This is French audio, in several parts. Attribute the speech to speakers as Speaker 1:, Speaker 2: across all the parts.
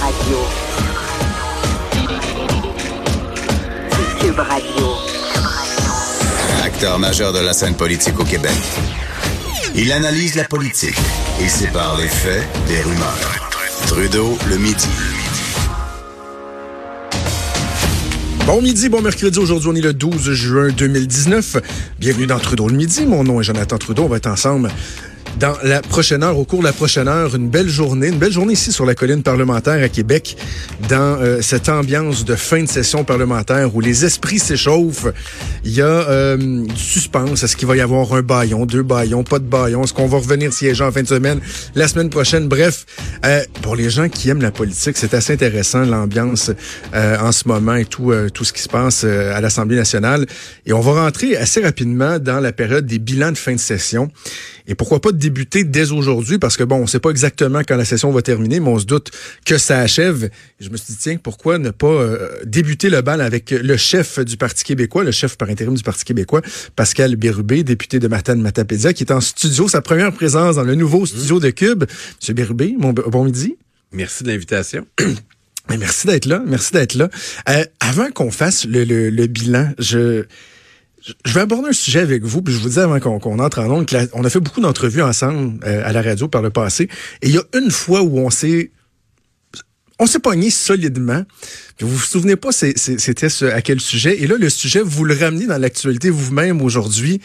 Speaker 1: Radio. Cube Radio.
Speaker 2: Acteur majeur de la scène politique au Québec. Il analyse la politique et sépare les faits des rumeurs. Trudeau le midi.
Speaker 3: Bon midi, bon mercredi. Aujourd'hui, on est le 12 juin 2019. Bienvenue dans Trudeau le midi. Mon nom est Jonathan Trudeau. On va être ensemble dans la prochaine heure, au cours de la prochaine heure, une belle journée, une belle journée ici sur la colline parlementaire à Québec, dans euh, cette ambiance de fin de session parlementaire où les esprits s'échauffent. Il y a euh, du suspense. Est-ce qu'il va y avoir un baillon, deux baillons, pas de baillon? Est-ce qu'on va revenir siéger en fin de semaine, la semaine prochaine? Bref, euh, pour les gens qui aiment la politique, c'est assez intéressant l'ambiance en ce moment et tout, tout ce qui se passe à l'Assemblée nationale. Et on va rentrer assez rapidement dans la période des bilans de fin de session. Et pourquoi pas débuter dès aujourd'hui, parce que bon, on sait pas exactement quand la session va terminer, mais on se doute que ça achève. je me suis dit, tiens, pourquoi ne pas euh, débuter le bal avec le chef du Parti québécois, le chef par intérim du Parti québécois, Pascal Bérubé, député de Matane-Matapédia, qui est en studio, sa première présence dans le nouveau studio de Cube. Monsieur Bérubé, bon midi.
Speaker 4: Merci de l'invitation.
Speaker 3: Merci d'être là, merci d'être là. Euh, avant qu'on fasse le, le bilan, je je vais aborder un sujet avec vous, puis je vous dis avant qu'on entre en ondes, on a fait beaucoup d'entrevues ensemble euh, à la radio par le passé, et il y a une fois où on s'est on s'est pogné solidement. Puis vous vous souvenez pas c'était à quel sujet. Et là, le sujet, vous le ramenez dans l'actualité vous-même aujourd'hui.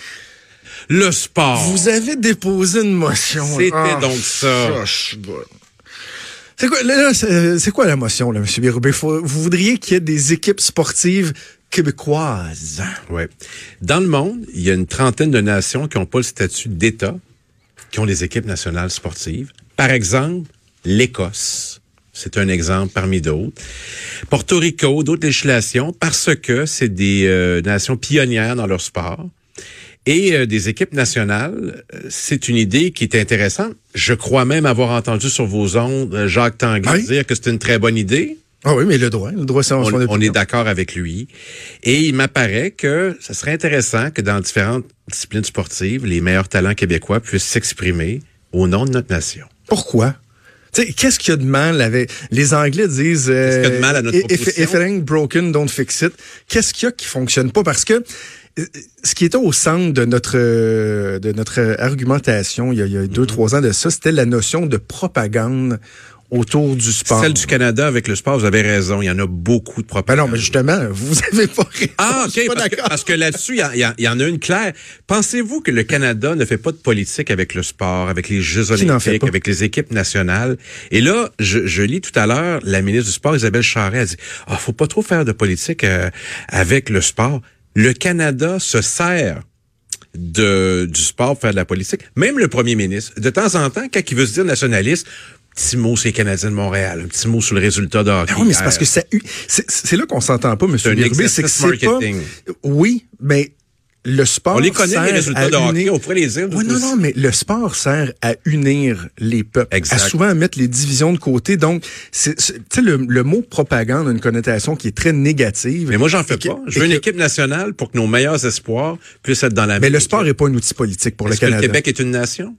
Speaker 4: Le sport.
Speaker 3: Vous avez déposé une motion.
Speaker 4: C'était ah, donc ça.
Speaker 3: C'est quoi, c'est quoi la motion, là, M. Bérubé? Vous voudriez qu'il y ait des équipes sportives québécoise.
Speaker 4: Ouais. Dans le monde, il y a une trentaine de nations qui n'ont pas le statut d'État, qui ont des équipes nationales sportives. Par exemple, l'Écosse. C'est un exemple parmi d'autres. Porto Rico, d'autres législations, parce que c'est des euh, nations pionnières dans leur sport. Et euh, des équipes nationales, euh, c'est une idée qui est intéressante. Je crois même avoir entendu sur vos ondes Jacques Tanguy dire que c'est une très bonne idée.
Speaker 3: Ah oui, mais le droit, le droit, c'est
Speaker 4: on, on est d'accord avec lui. Et il m'apparaît que ce serait intéressant que dans différentes disciplines sportives, les meilleurs talents québécois puissent s'exprimer au nom de notre nation.
Speaker 3: Pourquoi? Qu'est-ce qu'il y a de mal avec... Les Anglais disent...
Speaker 4: Qu'est-ce qu'il y a de mal à notre if,
Speaker 3: if, ain't broken, don't fix it. Qu'est-ce qu'il y a qui fonctionne pas? Parce que euh, ce qui était au centre de notre de notre argumentation il y a, il y a deux, mm-hmm. trois ans de ça, c'était la notion de propagande autour du sport.
Speaker 4: Celle du Canada avec le sport, vous avez raison. Il y en a beaucoup de propagande.
Speaker 3: Ben non, mais justement, vous avez pas raison.
Speaker 4: Ah, OK. Parce que, parce que, là-dessus, il y, en a une claire. Pensez-vous que le Canada ne fait pas de politique avec le sport, avec les Jeux olympiques, avec les équipes nationales? Et là, je, je lis tout à l'heure, la ministre du Sport, Isabelle Charret, a dit, ah, faut pas trop faire de politique euh, avec le sport. Le Canada se sert de, du sport pour faire de la politique. Même le premier ministre, de temps en temps, quand il veut se dire nationaliste, petit mot sur les Canadiens de Montréal, un petit mot sur le résultat de hockey.
Speaker 3: Ben oui, mais c'est parce que c'est là qu'on s'entend pas, M. Bérubé. C'est que c'est pas... Oui, mais le sport
Speaker 4: On les connaît, les résultats de hockey, on pourrait les dire.
Speaker 3: Oui, non, non, mais le sport sert à unir les peuples, exact. à souvent mettre les divisions de côté. Donc, tu sais, le, le, mot propagande a une connotation qui est très négative.
Speaker 4: Mais moi, j'en fais pas. Je veux une équipe nationale pour que nos meilleurs espoirs puissent être dans la
Speaker 3: Mais le sport n'est pas un outil politique pour le Canada.
Speaker 4: Que le Québec est une nation?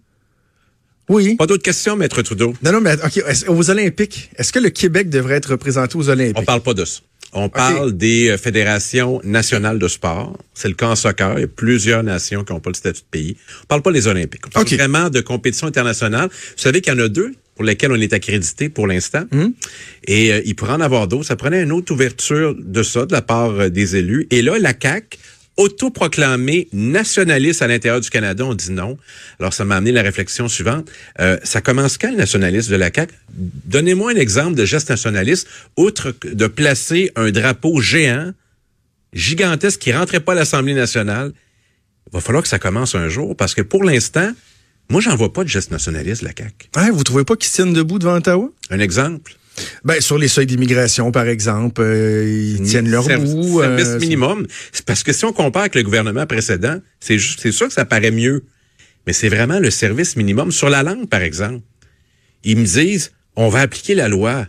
Speaker 3: Oui.
Speaker 4: Pas d'autres questions, Maître Trudeau?
Speaker 3: Non, non, mais OK. Aux Olympiques, est-ce que le Québec devrait être représenté aux Olympiques?
Speaker 4: On parle pas de ça. On parle des euh, fédérations nationales de sport. C'est le cas en soccer. Il y a plusieurs nations qui n'ont pas le statut de pays. On parle pas des Olympiques. On parle vraiment de compétition internationale. Vous savez qu'il y en a deux pour lesquelles on est accrédité pour l'instant. Hum. Et euh, il pourrait en avoir d'autres. Ça prenait une autre ouverture de ça de la part euh, des élus. Et là, la CAC autoproclamé nationaliste à l'intérieur du Canada, on dit non. Alors, ça m'a amené la réflexion suivante. Euh, ça commence quand, le nationalisme de la CAQ? Donnez-moi un exemple de geste nationaliste, outre de placer un drapeau géant, gigantesque, qui rentrait pas à l'Assemblée nationale. Il va falloir que ça commence un jour, parce que pour l'instant, moi, j'en vois pas de geste nationaliste, la CAQ.
Speaker 3: Ouais, vous trouvez pas qu'ils tiennent debout devant Ottawa?
Speaker 4: Un exemple?
Speaker 3: Ben, sur les seuils d'immigration, par exemple, euh, ils tiennent leur bout.
Speaker 4: Service euh, minimum. Parce que si on compare avec le gouvernement précédent, c'est c'est sûr que ça paraît mieux. Mais c'est vraiment le service minimum sur la langue, par exemple. Ils me disent, on va appliquer la loi.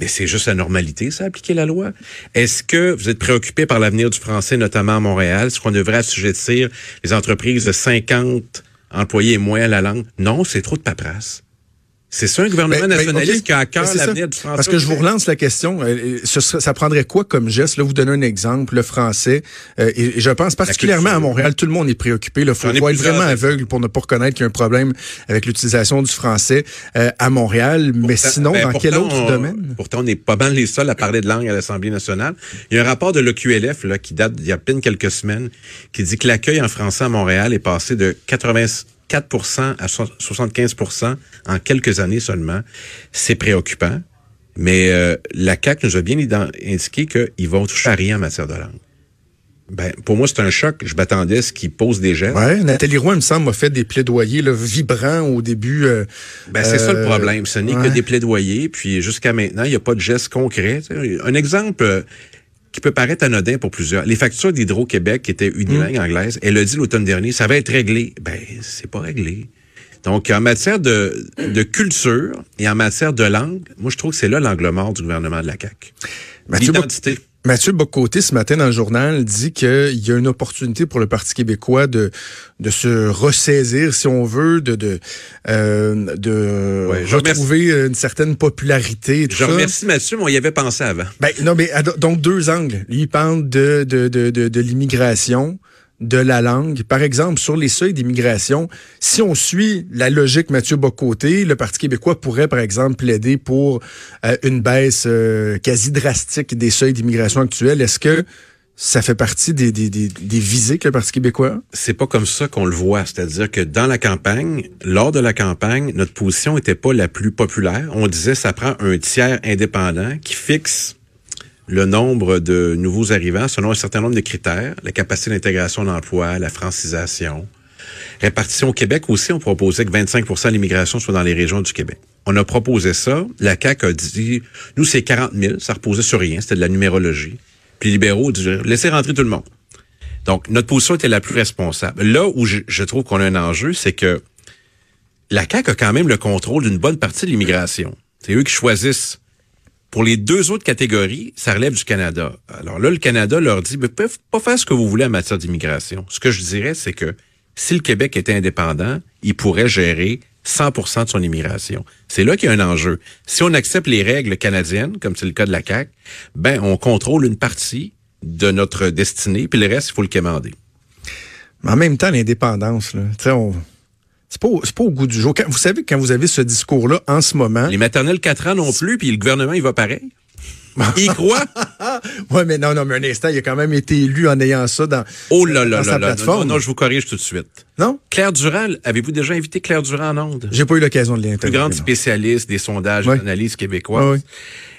Speaker 4: Mais c'est juste la normalité, ça, appliquer la loi. Est-ce que vous êtes préoccupé par l'avenir du français, notamment à Montréal? Est-ce qu'on devrait assujettir les entreprises de 50 employés et moins à la langue? Non, c'est trop de paperasse. C'est ça un gouvernement
Speaker 3: Ben, ben,
Speaker 4: nationaliste qui a à cœur
Speaker 3: Ben,
Speaker 4: l'avenir du français.
Speaker 3: Parce que je vous relance la question. euh, ce serait- ça prendrait quoi comme geste? Là, vous donnez un exemple, le français. euh, et, et je pense particulièrement à. Montréal, tout le monde est préoccupé. Il faut, être vraiment aveugle pour ne pas reconnaître qu'il y a un problème avec l'utilisation du français euh, à Montréal. Mais sinon, dans quel autre
Speaker 4: on-
Speaker 3: domaine?
Speaker 4: Pourtant, on n'est pas mal les seuls à parler de langue à l'Assemblée nationale. Il y a un rapport de l'OQLF là, qui date d'il y a à peine quelques semaines qui dit que l'accueil en français à Montréal est passé de 84% à so- 75% en quelques années seulement. C'est préoccupant. Mais euh, la CAQ nous a bien indiqué qu'ils vont toucher à rien en matière de langue. Ben, pour moi, c'est un choc. Je m'attendais à ce qu'ils posent des gestes.
Speaker 3: Ouais, Nathalie Roy, il me semble, a fait des plaidoyers là, vibrants au début. euh,
Speaker 4: Ben, c'est ça le
Speaker 3: euh,
Speaker 4: problème. Ce n'est
Speaker 3: ouais.
Speaker 4: que des plaidoyers. Puis jusqu'à maintenant, il n'y a pas de gestes concrets. Un exemple euh, qui peut paraître anodin pour plusieurs. Les factures d'Hydro-Québec qui étaient unilingues
Speaker 3: Mmh.
Speaker 4: anglaises, elle a dit l'automne dernier, ça va être réglé. Ben, c'est pas réglé. Donc, en matière de, de culture et en matière de langue, moi, je trouve que c'est là l'angle mort du gouvernement de la CAQ. L'identité.
Speaker 3: Mathieu Bocoté, ce matin dans le journal, dit qu'il y a une opportunité pour le Parti québécois de, de se ressaisir, si on veut, de, de, euh, de
Speaker 4: Ouais,
Speaker 3: retrouver une certaine popularité.
Speaker 4: Je
Speaker 3: ça.
Speaker 4: remercie Mathieu, mais on y avait pensé avant.
Speaker 3: Ben, non, mais donc deux angles. Lui, il parle de, de, de, de, de l'immigration, de la langue. Par exemple, sur les seuils d'immigration, si on suit la logique Mathieu Bocoté, le Parti québécois pourrait, par exemple, plaider pour euh, une baisse euh, quasi drastique des seuils d'immigration actuels. Est-ce que ça fait partie des, des, des, des visées que le Parti québécois
Speaker 4: c'est pas comme ça qu'on le voit. C'est-à-dire que dans la campagne, lors de la campagne, notre position était pas la plus populaire. On disait ça prend un tiers indépendant qui fixe le nombre de nouveaux arrivants selon un certain nombre de critères, la capacité d'intégration d'emploi, la francisation. Répartition au Québec aussi, on proposait que 25% de l'immigration soit dans les régions du Québec. On a proposé ça. La CAQ a dit, nous, c'est 40 000. Ça reposait sur rien. C'était de la numérologie. Puis les libéraux disaient, laissez rentrer tout le monde. Donc, notre position était la plus responsable. Là où je, je trouve qu'on a un enjeu, c'est que la CAQ a quand même le contrôle d'une bonne partie de l'immigration. C'est eux qui choisissent. Pour les deux autres catégories, ça relève du Canada. Alors là, le Canada leur dit, peuvent pas faire ce que vous voulez en matière d'immigration. Ce que je dirais, c'est que si le Québec était indépendant, il pourrait gérer 100% de son immigration. C'est là qu'il y a un enjeu. Si on accepte les règles canadiennes, comme c'est le cas de la CAQ, ben, on contrôle une partie de notre destinée, puis le reste, il faut le quémander.
Speaker 3: Mais en même temps, l'indépendance, là, tu sais, on... c'est pas, pas au goût du jour. Quand- vous savez, quand vous avez ce discours-là en ce moment,
Speaker 4: Les maternelles 4 ans non plus, puis le gouvernement, il va pareil. Il croit.
Speaker 3: ouais, mais non, non, mais un instant, il a quand même été élu en ayant ça dans,
Speaker 4: Oh là là
Speaker 3: dans
Speaker 4: là
Speaker 3: sa plateforme.
Speaker 4: Non, non, je vous corrige tout de suite.
Speaker 3: Non?
Speaker 4: Claire Durand, avez-vous déjà invité Claire Durand en onde?
Speaker 3: J'ai pas eu l'occasion de l'interviewer.
Speaker 4: grande
Speaker 3: non.
Speaker 4: spécialiste des sondages
Speaker 3: Ouais.
Speaker 4: et d'analyse québécoise.
Speaker 3: Ouais.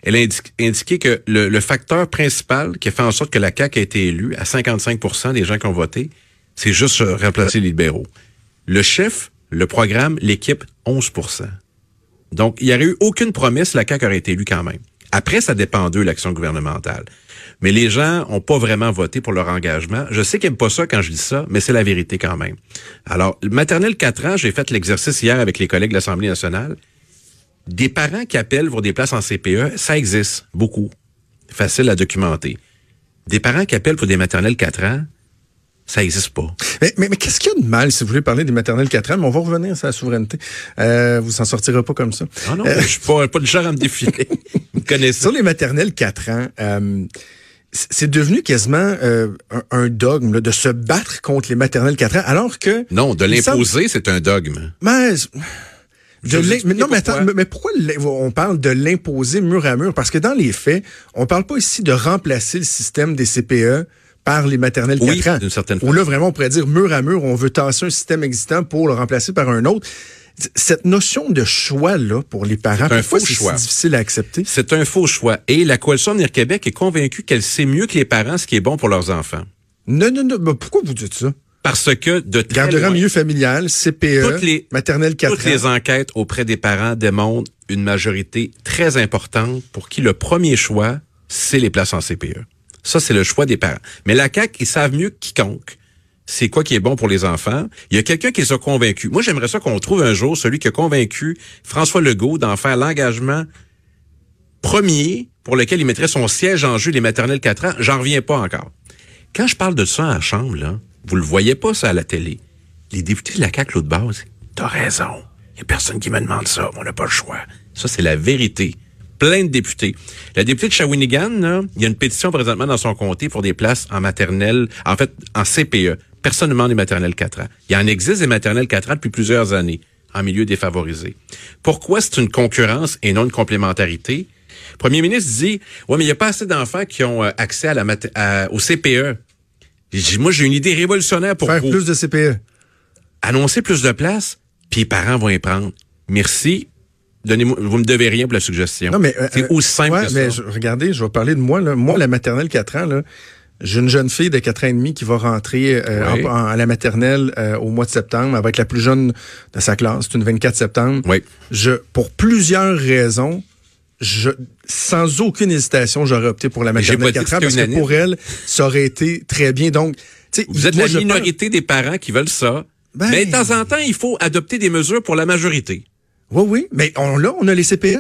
Speaker 4: Elle a indi- indiqué que le, le facteur principal qui a fait en sorte que la CAQ a été élue à 55% des gens qui ont voté, c'est juste remplacer les libéraux. Le chef, le programme, l'équipe, 11% Donc, il n'y aurait eu aucune promesse, la CAQ aurait été élue quand même. Après, ça dépend d'eux, l'action gouvernementale. Mais les gens ont pas vraiment voté pour leur engagement. Je sais qu'ils n'aiment pas ça quand je dis ça, mais c'est la vérité quand même. Alors, maternelle 4 ans, j'ai fait l'exercice hier avec les collègues de l'Assemblée nationale. Des parents qui appellent pour des places en CPE, ça existe beaucoup. Facile à documenter. Des parents qui appellent pour des maternelles 4 ans, ça existe pas.
Speaker 3: Mais, mais, mais qu'est-ce qu'il y a de mal si vous voulez parler des maternelles 4 ans? Mais on va revenir sur la souveraineté. Euh, vous s'en sortirez pas comme ça.
Speaker 4: Ah non, je suis pas, pas le genre à me défiler. Vous connaissez.
Speaker 3: Sur les maternelles 4 ans, euh, c'est devenu quasiment euh, un, un dogme là, de se battre contre les maternelles 4 ans, alors que...
Speaker 4: Non, de
Speaker 3: semble-
Speaker 4: l'imposer, c'est un dogme.
Speaker 3: Mais, de non, mais attends,
Speaker 4: pourquoi.
Speaker 3: mais- pourquoi on parle de l'imposer mur à mur? Parce que dans les faits, on parle pas ici de remplacer le système des CPE par les maternelles
Speaker 4: Oui,
Speaker 3: 4 ans.
Speaker 4: d'une certaine
Speaker 3: Où là, vraiment, on pourrait dire mur à mur, on veut tasser un système existant pour le remplacer par un autre. Cette notion de choix-là pour les parents,
Speaker 4: C'est un faux
Speaker 3: c'est si
Speaker 4: choix.
Speaker 3: difficile à accepter?
Speaker 4: C'est un faux choix. Et la Coalition Avenir Québec est convaincue qu'elle sait mieux que les parents ce qui est bon pour leurs enfants.
Speaker 3: Non, non, non, mais pourquoi vous dites ça?
Speaker 4: Parce que de très
Speaker 3: Gardera
Speaker 4: loin,
Speaker 3: milieu familial, CPE,
Speaker 4: Toutes les-
Speaker 3: maternelle 4
Speaker 4: toutes
Speaker 3: ans.
Speaker 4: les enquêtes auprès des parents démontrent une majorité très importante pour qui le premier choix, c'est les places en CPE. Ça, c'est le choix des parents. Mais la CAQ, ils savent mieux que quiconque c'est quoi qui est bon pour les enfants. Il y a quelqu'un qui les a convaincus. Moi, j'aimerais ça qu'on trouve un jour celui qui a convaincu François Legault d'en faire l'engagement premier pour lequel il mettrait son siège en jeu les maternelles 4 ans. J'en reviens pas encore. Quand je parle de ça la Chambre, là, vous le voyez pas ça à la télé. Les députés de la CAQ, l'autre base, t'as raison. Il y a personne qui me demande ça. On n'a pas le choix. Ça, c'est la vérité. Plein de députés. La députée de Shawinigan, là, il y a une pétition présentement dans son comté pour des places en maternelle, en fait, en CPE. Personne ne demande des maternelles 4 ans. Il y en existe des maternelles 4 ans depuis plusieurs années en milieu défavorisé. Pourquoi c'est une concurrence et non une complémentarité? Le premier ministre dit, ouais, mais il n'y a pas assez d'enfants qui ont euh, accès à la à, au CPE. Moi, j'ai une idée révolutionnaire pour
Speaker 3: Faire plus de CPE.
Speaker 4: Annoncer plus de places, puis les parents vont y prendre. Merci. Donnez-moi, vous me devez rien pour la suggestion.
Speaker 3: Non, mais,
Speaker 4: c'est
Speaker 3: euh,
Speaker 4: aussi simple
Speaker 3: ouais,
Speaker 4: que
Speaker 3: mais
Speaker 4: ça.
Speaker 3: je- regardez, je vais parler de moi. Là. Moi, la maternelle 4 ans, là, j'ai une jeune fille de 4 ans et demi qui va rentrer euh,
Speaker 4: Oui.
Speaker 3: en- en- à la maternelle euh, au mois de septembre. Elle va être la plus jeune de sa classe. C'est une 24 septembre.
Speaker 4: Oui.
Speaker 3: Je, pour plusieurs raisons, je, sans aucune hésitation, j'aurais opté pour la maternelle
Speaker 4: pas dit
Speaker 3: 4 ans parce que pour elle, ça aurait été très bien. Donc,
Speaker 4: Vous êtes
Speaker 3: moi,
Speaker 4: la
Speaker 3: pense-
Speaker 4: minorité des parents qui veulent ça.
Speaker 3: Ben-
Speaker 4: Mais de temps en temps, il faut adopter des mesures pour la majorité.
Speaker 3: Oui, oui, mais on l'a, on a les. CPE.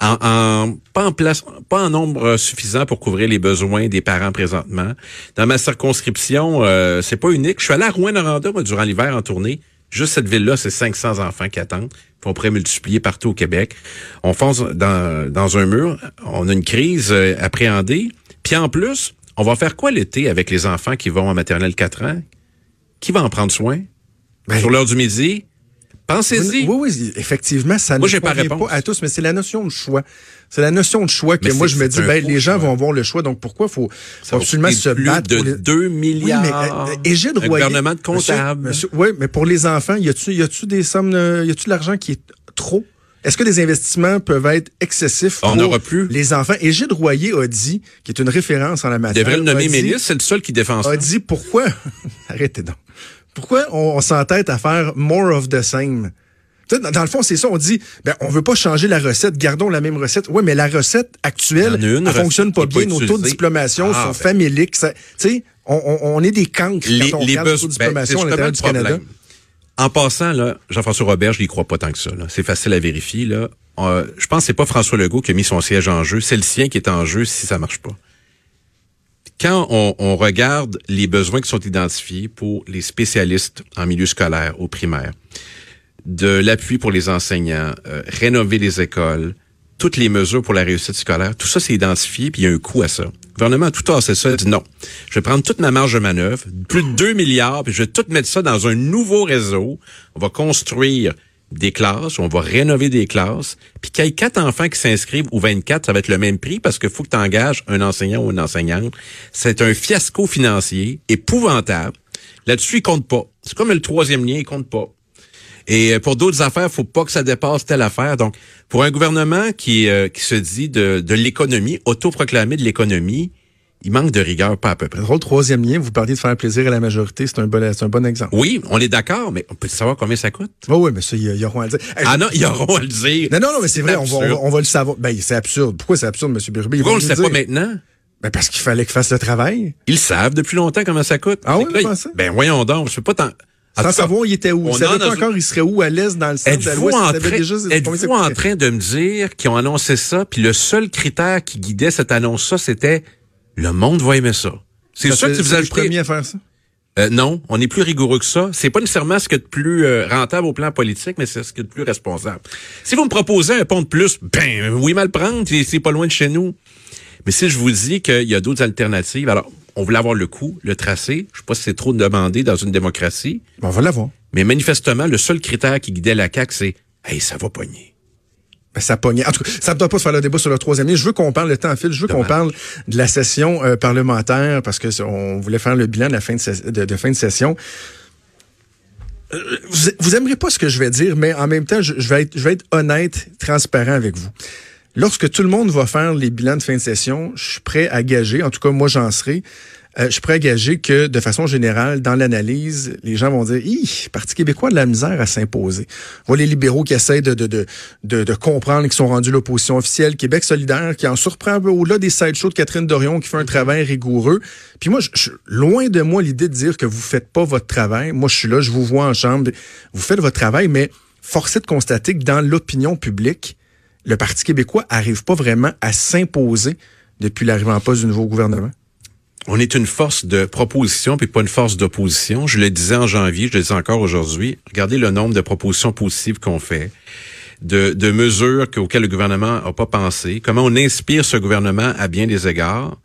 Speaker 4: En, en- pas en place, pas en nombre suffisant pour couvrir les besoins des parents présentement. Dans ma circonscription, euh, c'est pas unique. Je suis allé à Rouen-Noranda, durant l'hiver en tournée. Juste cette ville-là, c'est 500 enfants qui attendent. Puis on pourrait multiplier partout au Québec. On fonce dans, dans un mur. On a une crise euh, appréhendée. Puis en plus, on va faire quoi l'été avec les enfants qui vont en maternelle 4 ans? Qui va en prendre soin?
Speaker 3: Ben,
Speaker 4: Sur l'heure du midi? Pensez-y.
Speaker 3: Oui, oui, effectivement, ça
Speaker 4: Moi,
Speaker 3: ne
Speaker 4: pas
Speaker 3: convient
Speaker 4: réponse.
Speaker 3: pas à tous, mais c'est la notion de choix. C'est la notion de choix que
Speaker 4: Mais
Speaker 3: moi je me dis, ben,
Speaker 4: faux
Speaker 3: les gens vont avoir le choix, donc pourquoi faut, faut absolument se
Speaker 4: plus
Speaker 3: battre
Speaker 4: de
Speaker 3: pour les...
Speaker 4: 2 milliards.
Speaker 3: Oui, mais euh, Égide
Speaker 4: Un
Speaker 3: Royer...
Speaker 4: gouvernement de comptable.
Speaker 3: Monsieur, monsieur- oui, mais pour les enfants, y a-tu y a-tu des sommes, euh, y a-tu de l'argent qui est trop? Est-ce que des investissements peuvent être excessifs
Speaker 4: On
Speaker 3: pour
Speaker 4: plus.
Speaker 3: les enfants? Égide Royer a dit, qui est une référence en la
Speaker 4: Il
Speaker 3: matière,
Speaker 4: devrait le nommer ministre, c'est le seul qui défend ça.
Speaker 3: a dit pourquoi? Arrêtez donc pourquoi on, on s'entête à faire more of the same? Dans, dans le fond, c'est ça. On dit, ben, on veut pas changer la recette, gardons la même recette. Oui, mais la recette actuelle,
Speaker 4: une
Speaker 3: elle fonctionne pas bien. Nos taux de diplomation
Speaker 4: Ah,
Speaker 3: sont
Speaker 4: ben.
Speaker 3: faméliques. Tu sais, on, est des cancres
Speaker 4: les,
Speaker 3: quand on
Speaker 4: les
Speaker 3: regarde taux de
Speaker 4: ben,
Speaker 3: diplomation à
Speaker 4: justement
Speaker 3: l'intérieur du Canada.
Speaker 4: problème. En passant, là, Jean-François Robert, je n'y crois pas tant que ça. C'est facile à vérifier. Là. Euh, je pense que c'est pas François Legault qui a mis son siège en jeu. C'est le sien qui est en jeu si ça marche pas. Quand on, regarde les besoins qui sont identifiés pour les spécialistes en milieu scolaire au primaire, de l'appui pour les enseignants, euh, rénover les écoles, toutes les mesures pour la réussite scolaire, tout ça c'est identifié, puis il y a un coût à ça. Le gouvernement a tout tassé ça, il a dit non. Je vais prendre toute ma marge de manœuvre, plus de 2 milliards, puis je vais tout mettre ça dans un nouveau réseau. On va construire des classes, on va rénover des classes, puis qu'il y ait quatre enfants qui s'inscrivent ou 24, ça va être le même prix parce qu'il faut que tu engages un enseignant ou une enseignante. C'est un fiasco financier épouvantable. Là-dessus, il compte pas. C'est comme le troisième lien, il compte pas. Et euh, pour d'autres affaires, faut pas que ça dépasse telle affaire. Donc, pour un gouvernement qui, euh, qui se dit de, de l'économie, autoproclamé de l'économie, il manque de rigueur, pas à peu près.
Speaker 3: Le troisième lien, vous parliez de faire plaisir à la majorité, c'est un bon, c'est un bon exemple.
Speaker 4: Oui, on est d'accord, mais on peut savoir combien ça coûte?
Speaker 3: Oui, oui, mais ça, il y, a- il y aura à le dire. Hey,
Speaker 4: Ah non, ils auront à le dire.
Speaker 3: non, non, non, mais c'est vrai, on va, on, va,
Speaker 4: absurde.
Speaker 3: on va le savoir. Ben, c'est absurde. Pourquoi c'est absurde, M. Birubé? Ils
Speaker 4: Pourquoi on le sait pas maintenant?
Speaker 3: Ben, parce qu'il fallait qu'il fasse le travail.
Speaker 4: Ils savent depuis longtemps comment ça coûte.
Speaker 3: Ah oui,
Speaker 4: là, ils-? Ben voyons donc, je peux pas. En
Speaker 3: Sans
Speaker 4: cas,
Speaker 3: savoir, il était où.
Speaker 4: on en
Speaker 3: pas encore, il serait où, à l'est, dans le centre,
Speaker 4: Êtes-vous en, train,
Speaker 3: déjà
Speaker 4: êtes-vous en train de me dire qu'ils ont annoncé ça, puis le seul critère qui guidait cette annonce-là, c'était le monde va aimer ça. C'est
Speaker 3: Ça
Speaker 4: sûr que vous
Speaker 3: c'est le premier à faire ça?
Speaker 4: Euh, non, on est plus rigoureux que ça. C'est pas nécessairement ce qui est de plus euh, rentable au plan politique, mais c'est ce qui est de plus responsable. Si vous me proposez un pont de plus, ben oui, mal prendre, c'est- pas loin de chez nous. Mais si je vous dis qu'il y a d'autres alternatives, alors on voulait avoir le coût, le tracé. Je sais pas si c'est trop demandé dans une démocratie,
Speaker 3: Bon, on va l'avoir.
Speaker 4: mais manifestement, le seul critère qui guidait la CAQ, c'est Hey, ça va pogner.
Speaker 3: Ben, ça pognait. En tout cas, ça ne doit pas se faire le débat sur le troisième lien. Je veux qu'on parle, le temps en file, je veux qu'on parle de la session euh, parlementaire parce que on voulait faire le bilan de la fin de, ses- de- de fin de session. Euh, Vous, vous aimerez pas ce que je vais dire, mais en même temps, je, je vais être, je vais être honnête, transparent avec vous. Lorsque tout le monde va faire les bilans de fin de session, je suis prêt à gager, en tout cas moi j'en serai, euh, je à gager que de façon générale, dans l'analyse, les gens vont dire, Hi, Parti québécois a de la misère à s'imposer. Voit les libéraux qui essayent de, de, de, de, de comprendre qu'ils sont rendus l'opposition officielle, Québec solidaire qui en surprend un peu au-delà des sideshows de Catherine Dorion qui fait un travail rigoureux. Puis moi, je, je- loin de moi l'idée de dire que vous faites pas votre travail. Moi, je suis là, je vous vois en chambre, vous faites votre travail, mais force est de constater que dans l'opinion publique, le Parti québécois arrive pas vraiment à s'imposer depuis l'arrivée en poste du nouveau gouvernement.
Speaker 4: On est une force de proposition puis pas une force d'opposition. Je le disais en janvier, je le dis encore aujourd'hui. Regardez le nombre de propositions positives qu'on fait, de, de mesures auxquelles le gouvernement n'a pas pensé, comment on inspire ce gouvernement à bien des égards.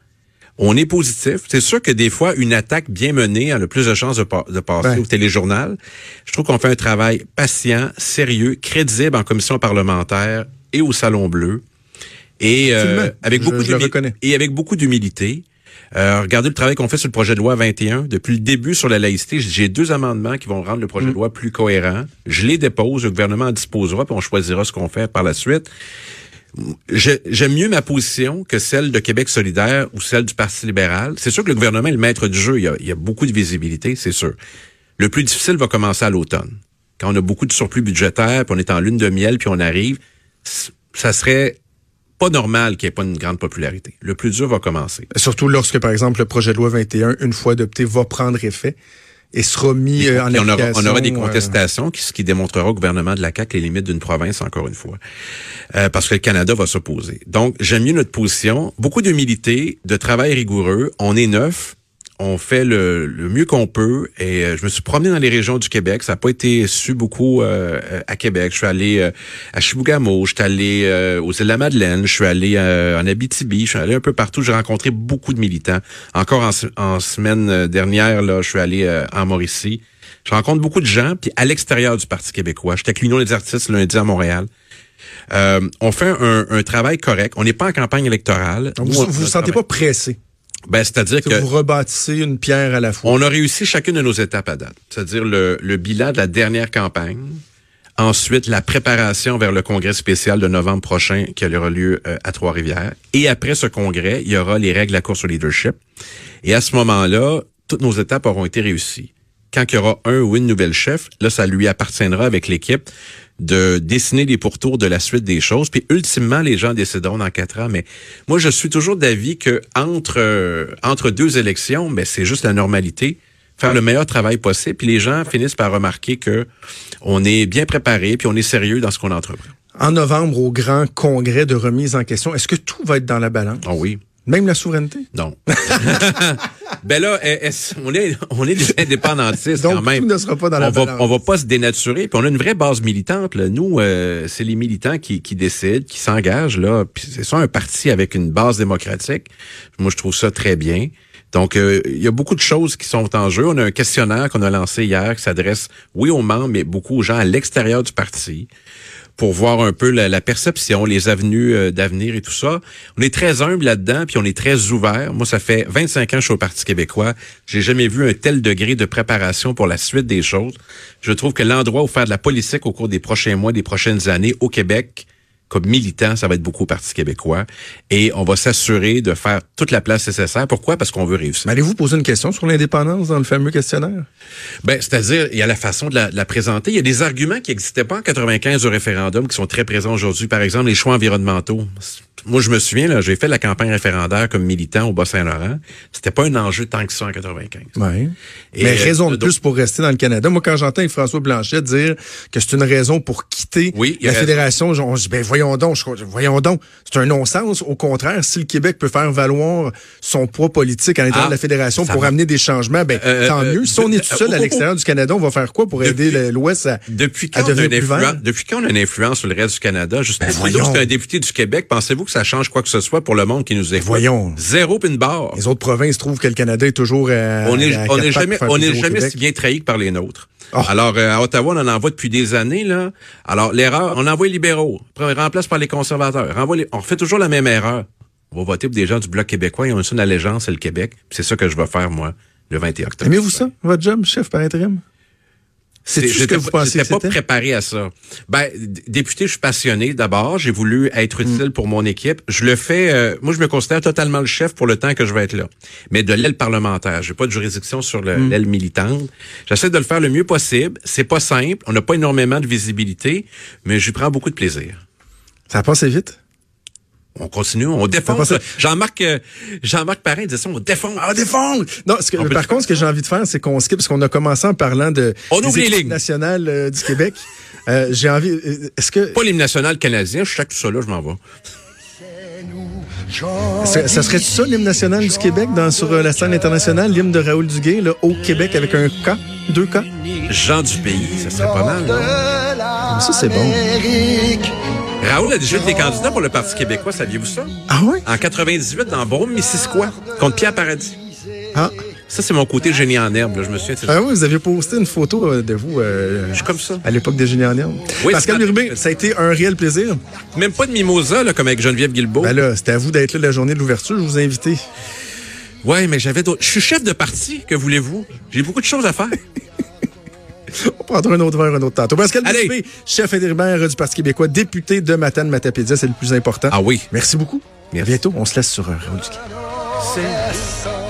Speaker 4: On est positif. C'est sûr que des fois, une attaque bien menée a le plus de chances de, de passer au téléjournal. Je trouve qu'on fait un travail patient, sérieux, crédible en commission parlementaire et au Salon Bleu. Et euh, avec beaucoup et avec beaucoup d'humilité. Euh, regardez le travail qu'on fait sur le projet de loi 21. Depuis le début sur la laïcité, j'ai deux amendements qui vont rendre le projet de mm. loi plus cohérent. Je les dépose, le gouvernement en disposera, puis on choisira ce qu'on fait par la suite. J'aime mieux ma position que celle de Québec solidaire ou celle du Parti libéral. C'est sûr que le gouvernement est le maître du jeu. Il y a, il y a beaucoup de visibilité, c'est sûr. Le plus difficile va commencer à l'automne. Quand on a beaucoup de surplus budgétaire, puis on est en lune de miel, puis on arrive, ça serait pas normal qu'il n'y ait pas une grande popularité. Le plus dur va commencer.
Speaker 3: Surtout lorsque, par exemple, le projet de loi 21, une fois adopté, va prendre effet et sera mis euh, en
Speaker 4: on
Speaker 3: application.
Speaker 4: On aura, des euh, contestations, ce qui démontrera au gouvernement de la CAQ les limites d'une province, encore une fois. Euh, parce que le Canada va s'opposer. Donc, j'aime mieux notre position. Beaucoup d'humilité, de travail rigoureux. On est neuf on fait le, mieux qu'on peut et euh, je me suis promené dans les régions du Québec. Ça n'a pas été su beaucoup euh, à Québec. Je suis allé euh, à Chibougamau, je suis allé aux îles de la Madeleine, je suis allé en Abitibi, je suis allé un peu partout. J'ai rencontré beaucoup de militants. Encore en, semaine dernière, là, je suis allé en Mauricie. Je rencontre beaucoup de gens, puis à l'extérieur du Parti québécois. J'étais avec l'Union des artistes lundi à Montréal. on fait un, travail correct. On n'est pas en campagne électorale.
Speaker 3: vous ne vous, sentez pas pressé?
Speaker 4: Ben, c'est-à-dire que,
Speaker 3: vous rebâtissez une pierre à la fois.
Speaker 4: On a réussi chacune de nos étapes à date. C'est-à-dire le, le bilan de la dernière campagne, ensuite la préparation vers le congrès spécial de novembre prochain qui aura lieu euh, à Trois-Rivières. Et après ce congrès, il y aura les règles de la course au leadership. Et à ce moment-là, toutes nos étapes auront été réussies. Quand il y aura un ou une nouvelle chef, là, ça lui appartiendra avec l'équipe de dessiner les pourtours de la suite des choses. Puis ultimement, les gens décideront dans quatre ans. Mais moi, je suis toujours d'avis que entre euh, entre deux élections, mais c'est juste la normalité. Faire le meilleur travail possible, puis les gens finissent par remarquer que on est bien préparé, puis on est sérieux dans ce qu'on entreprend.
Speaker 3: En novembre, au grand congrès de remise en question, est-ce que tout va être dans la balance?
Speaker 4: Oh oui.
Speaker 3: Même la souveraineté?
Speaker 4: Non. ben là, on est, on est des indépendantistes
Speaker 3: quand
Speaker 4: même.
Speaker 3: Tout ne sera pas dans la
Speaker 4: on va, on va pas se dénaturer. Puis on a une vraie base militante. Là. Nous, euh, c'est les militants qui, qui décident, qui s'engagent. là. Puis c'est ça un parti avec une base démocratique. Moi, je trouve ça très bien. Donc, euh, il y a beaucoup de choses qui sont en jeu. On a un questionnaire qu'on a lancé hier qui s'adresse, oui, aux membres, mais beaucoup aux gens à l'extérieur du parti pour voir un peu la, perception, les avenues euh, d'avenir et tout ça. On est très humble là-dedans, puis on est très ouvert. Moi, ça fait 25 ans que je suis au Parti québécois. J'ai jamais vu un tel degré de préparation pour la suite des choses. Je trouve que l'endroit où faire de la politique au cours des prochains mois, des prochaines années au Québec, comme militant, ça va être beaucoup au Parti québécois. Et on va s'assurer de faire toute la place nécessaire. Pourquoi? Parce qu'on veut réussir.
Speaker 3: allez-vous poser une question sur l'indépendance dans le fameux questionnaire?
Speaker 4: Ben, c'est-à-dire, il y a la façon de la, de la présenter. Il y a des arguments qui n'existaient pas en 95 au référendum qui sont très présents aujourd'hui. Par exemple, les choix environnementaux. Moi, je me souviens, là, j'ai fait la campagne référendaire comme militant au Bas-Saint-Laurent. C'était pas un enjeu tant que ça en 95.
Speaker 3: Ouais. Mais euh, raison de plus pour rester dans le Canada. Moi, quand j'entends François Blanchet dire que c'est une raison pour quitter la fédération, je dis, ben voyons donc, voyons donc, c'est un non-sens. Au contraire, si le Québec peut faire valoir son poids politique à l'intérieur de la ah, fédération pour amener des changements, ben euh, tant euh, mieux. Si on est tout seul à l'extérieur du Canada, on va faire quoi pour aider l'Ouest à,
Speaker 4: depuis quand
Speaker 3: devenir plus
Speaker 4: Depuis quand on a une influence sur le reste du Canada? Juste ben, un député du Québec, pensez-vous que ça change quoi que ce soit pour le monde qui nous écoute.
Speaker 3: Voyons.
Speaker 4: Zéro une barre.
Speaker 3: Les autres provinces trouvent que le Canada est toujours à,
Speaker 4: On est, on est jamais, on est jamais si bien trahi que par les nôtres. Ah. Alors, euh, à Ottawa, on en envoie depuis des années, là. Alors, l'erreur, on envoie les libéraux. remplace par les conservateurs. On fait toujours la même erreur. On va voter pour des gens du Bloc québécois. Ils ont une allégeance, c'est le Québec. C'est ça que je vais faire, moi, le 21 octobre.
Speaker 3: Aimez-vous ça, votre job, chef par intérim?
Speaker 4: C'est ce que vous pensez pas préparé à ça. Ben, député, je suis passionné d'abord. J'ai voulu être mm. utile pour mon équipe. Je le fais. Euh, moi, je me considère totalement le chef pour le temps que je vais être là. Mais de l'aile parlementaire, j'ai pas de juridiction sur mm. l'aile militante. J'essaie de le faire le mieux possible. C'est pas simple. On n'a pas énormément de visibilité, mais j'y prends beaucoup de plaisir.
Speaker 3: Ça a passé vite?
Speaker 4: On continue, on défonce. Jean-Marc euh, Jean-Marc Parrain disait ça, on défonce.
Speaker 3: Ah, on défonce! Non, ce que, par contre, ce que j'ai envie de faire, c'est qu'on skip, parce qu'on a commencé en parlant de
Speaker 4: on ouvre les
Speaker 3: nationales euh, du Québec. Euh, j'ai envie. Est-ce que.
Speaker 4: Pas l'hymne national canadien, je sais que tout ça là, je m'en vais.
Speaker 3: Ça, ça serait ça l'hymne national du Québec dans, sur euh, la scène internationale, l'hymne de Raoul Duguay, là, au Québec avec un K, deux K?
Speaker 4: Jean du pays, ça serait pas mal, non?
Speaker 3: Ça, c'est bon.
Speaker 4: Raoul a déjà été candidat pour le Parti québécois, saviez-vous ça?
Speaker 3: Ah ouais?
Speaker 4: En 98, dans Beaume-Missisquoi, contre Pierre Paradis.
Speaker 3: Ah.
Speaker 4: Ça, c'est mon côté génie en herbe, là, je me souviens.
Speaker 3: Ah oui, vous aviez posté une photo euh, de vous euh,
Speaker 4: Je suis comme ça.
Speaker 3: à l'époque des Génies en herbe.
Speaker 4: Oui,
Speaker 3: Pascal Luribé, ça a été un réel plaisir.
Speaker 4: Même pas de mimosa, là, comme avec Geneviève Guilbeault.
Speaker 3: Ben là, c'était à vous d'être là la journée de l'ouverture, je vous ai invité.
Speaker 4: Ouais, mais j'avais d'autres. Je suis chef de parti, que voulez-vous? J'ai beaucoup de choses à faire.
Speaker 3: On prendra un autre verre un autre tantôt. Pascal
Speaker 4: Allez.
Speaker 3: Chef intérimaire du Parti québécois, député de Matane Matapédia, c'est le plus important.
Speaker 4: Ah oui.
Speaker 3: Merci beaucoup.
Speaker 4: Merci.
Speaker 3: À bientôt, on se laisse sur euh, Raoul Duguay.
Speaker 4: C'est...